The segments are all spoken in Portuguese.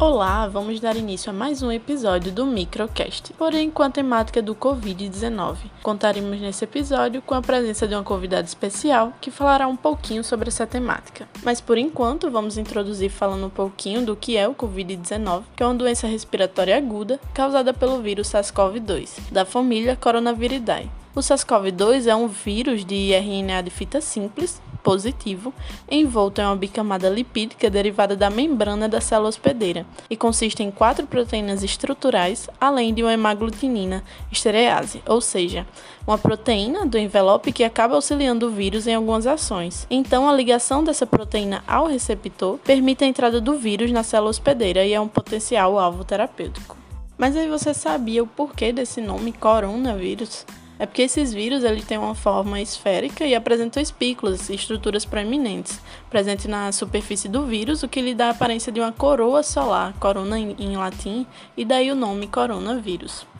Olá, vamos dar início a mais um episódio do Microcast, porém com a temática do Covid-19. Contaremos nesse episódio com a presença de uma convidada especial que falará um pouquinho sobre essa temática. Mas por enquanto, vamos introduzir falando um pouquinho do que é o Covid-19, que é uma doença respiratória aguda causada pelo vírus SARS-CoV-2, da família Coronaviridae. O SARS-CoV-2 é um vírus de RNA de fita simples positivo, envolto em uma bicamada lipídica derivada da membrana da célula hospedeira e consiste em quatro proteínas estruturais, além de uma hemaglutinina esterease, ou seja, uma proteína do envelope que acaba auxiliando o vírus em algumas ações. Então, a ligação dessa proteína ao receptor permite a entrada do vírus na célula hospedeira e é um potencial alvo terapêutico. Mas aí você sabia o porquê desse nome coronavírus? É porque esses vírus ele têm uma forma esférica e apresentam espículas estruturas proeminentes, presente na superfície do vírus, o que lhe dá a aparência de uma coroa solar, corona em latim, e daí o nome coronavírus.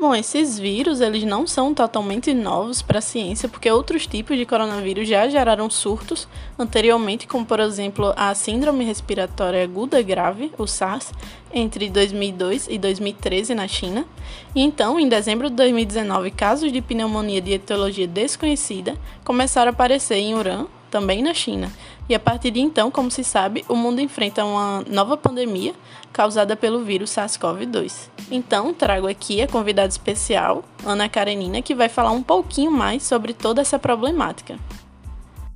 Bom, esses vírus eles não são totalmente novos para a ciência, porque outros tipos de coronavírus já geraram surtos anteriormente, como por exemplo a síndrome respiratória aguda grave, o SARS, entre 2002 e 2013 na China. E então, em dezembro de 2019, casos de pneumonia de etiologia desconhecida começaram a aparecer em Uran, também na China. E a partir de então, como se sabe, o mundo enfrenta uma nova pandemia causada pelo vírus SARS-CoV-2. Então, trago aqui a convidada especial, Ana Karenina, que vai falar um pouquinho mais sobre toda essa problemática.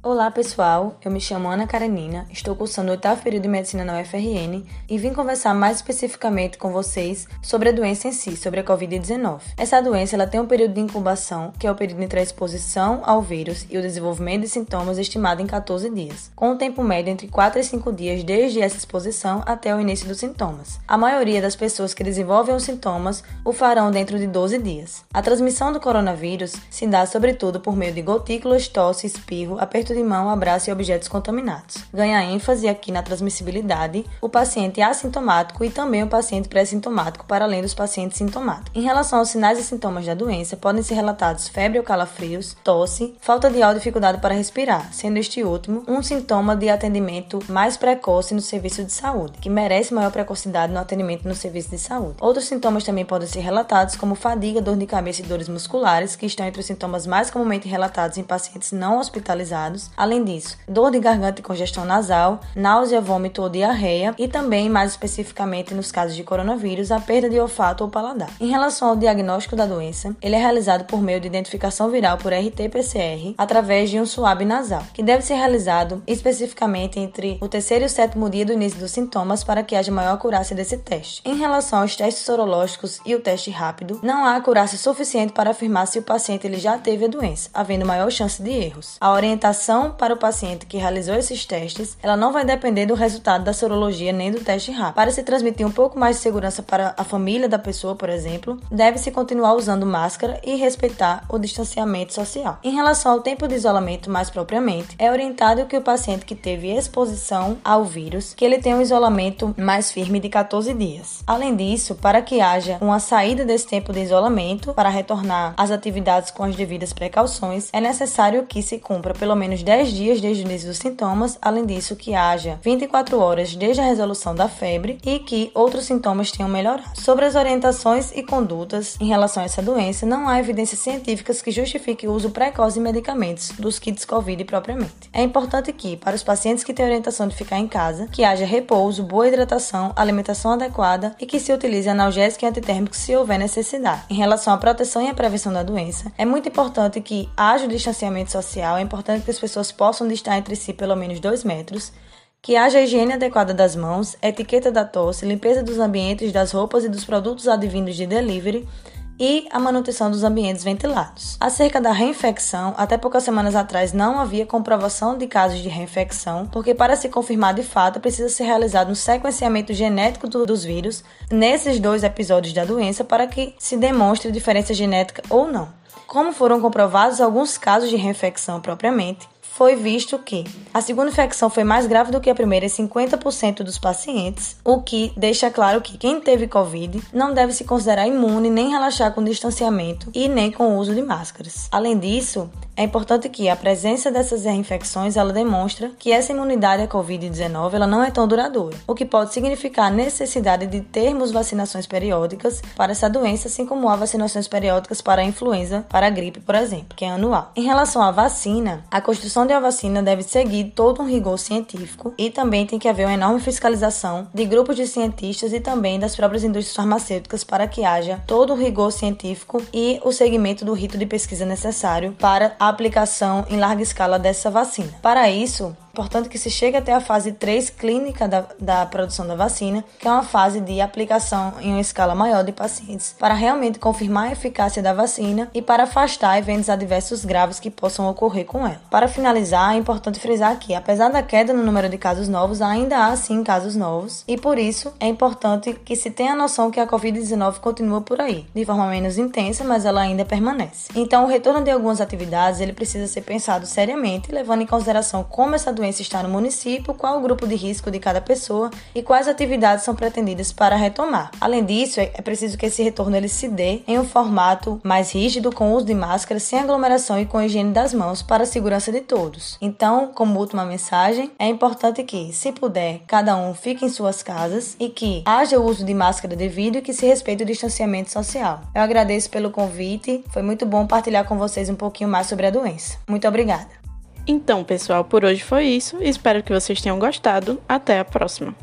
Olá pessoal, eu me chamo Ana Karenina, estou cursando o oitavo período de medicina na UFRN e vim conversar mais especificamente com vocês sobre a doença em si, sobre a Covid-19. Essa doença ela tem um período de incubação, que é o período entre a exposição ao vírus e o desenvolvimento de sintomas estimado em 14 dias, com um tempo médio entre 4 e 5 dias desde essa exposição até o início dos sintomas. A maioria das pessoas que desenvolvem os sintomas o farão dentro de 12 dias. A transmissão do coronavírus se dá sobretudo por meio de gotículas, tosse, espirro, aperto de mão, abraço e objetos contaminados. Ganha ênfase aqui na transmissibilidade o paciente assintomático e também o paciente pré-sintomático, para além dos pacientes sintomáticos. Em relação aos sinais e sintomas da doença, podem ser relatados febre ou calafrios, tosse, falta de ar ou dificuldade para respirar, sendo este último um sintoma de atendimento mais precoce no serviço de saúde, que merece maior precocidade no atendimento no serviço de saúde. Outros sintomas também podem ser relatados, como fadiga, dor de cabeça e dores musculares, que estão entre os sintomas mais comumente relatados em pacientes não hospitalizados Além disso, dor de garganta e congestão nasal, náusea, vômito ou diarreia e também, mais especificamente nos casos de coronavírus, a perda de olfato ou paladar. Em relação ao diagnóstico da doença, ele é realizado por meio de identificação viral por RT-PCR através de um suave nasal, que deve ser realizado especificamente entre o terceiro e o sétimo dia do início dos sintomas para que haja maior acurácia desse teste. Em relação aos testes sorológicos e o teste rápido, não há acurácia suficiente para afirmar se o paciente ele já teve a doença, havendo maior chance de erros. A orientação para o paciente que realizou esses testes, ela não vai depender do resultado da sorologia nem do teste rápido. Para se transmitir um pouco mais de segurança para a família da pessoa, por exemplo, deve-se continuar usando máscara e respeitar o distanciamento social. Em relação ao tempo de isolamento mais propriamente, é orientado que o paciente que teve exposição ao vírus, que ele tenha um isolamento mais firme de 14 dias. Além disso, para que haja uma saída desse tempo de isolamento para retornar às atividades com as devidas precauções, é necessário que se cumpra pelo menos 10 dias desde o início dos sintomas, além disso que haja 24 horas desde a resolução da febre e que outros sintomas tenham melhorado. Sobre as orientações e condutas em relação a essa doença, não há evidências científicas que justifiquem o uso precoce de medicamentos dos kits COVID propriamente. É importante que, para os pacientes que têm orientação de ficar em casa, que haja repouso, boa hidratação, alimentação adequada e que se utilize analgésico e antitérmico se houver necessidade. Em relação à proteção e à prevenção da doença, é muito importante que haja o distanciamento social, é importante que as pessoas possam distar entre si pelo menos 2 metros, que haja higiene adequada das mãos, etiqueta da tosse, limpeza dos ambientes, das roupas e dos produtos advindos de delivery e a manutenção dos ambientes ventilados. Acerca da reinfecção, até poucas semanas atrás não havia comprovação de casos de reinfecção, porque para se confirmar de fato precisa ser realizado um sequenciamento genético do, dos vírus nesses dois episódios da doença para que se demonstre diferença genética ou não. Como foram comprovados alguns casos de reinfecção propriamente, foi visto que a segunda infecção foi mais grave do que a primeira em 50% dos pacientes, o que deixa claro que quem teve Covid não deve se considerar imune nem relaxar com distanciamento e nem com o uso de máscaras. Além disso, É importante que a presença dessas reinfecções ela demonstra que essa imunidade à Covid-19 ela não é tão duradoura, o que pode significar a necessidade de termos vacinações periódicas para essa doença, assim como há vacinações periódicas para a influenza, para a gripe, por exemplo, que é anual. Em relação à vacina, a construção de uma vacina deve seguir todo um rigor científico e também tem que haver uma enorme fiscalização de grupos de cientistas e também das próprias indústrias farmacêuticas para que haja todo o rigor científico e o segmento do rito de pesquisa necessário para a aplicação em larga escala dessa vacina. Para isso, Importante que se chegue até a fase 3 clínica da, da produção da vacina, que é uma fase de aplicação em uma escala maior de pacientes, para realmente confirmar a eficácia da vacina e para afastar eventos adversos graves que possam ocorrer com ela. Para finalizar, é importante frisar que, apesar da queda no número de casos novos, ainda há sim casos novos, e por isso é importante que se tenha a noção que a Covid-19 continua por aí, de forma menos intensa, mas ela ainda permanece. Então, o retorno de algumas atividades ele precisa ser pensado seriamente, levando em consideração como essa doença doença está no município, qual o grupo de risco de cada pessoa e quais atividades são pretendidas para retomar. Além disso, é preciso que esse retorno ele se dê em um formato mais rígido, com uso de máscara, sem aglomeração e com higiene das mãos para a segurança de todos. Então, como última mensagem, é importante que, se puder, cada um fique em suas casas e que haja o uso de máscara devido e que se respeite o distanciamento social. Eu agradeço pelo convite, foi muito bom partilhar com vocês um pouquinho mais sobre a doença. Muito obrigada. Então, pessoal, por hoje foi isso. Espero que vocês tenham gostado. Até a próxima.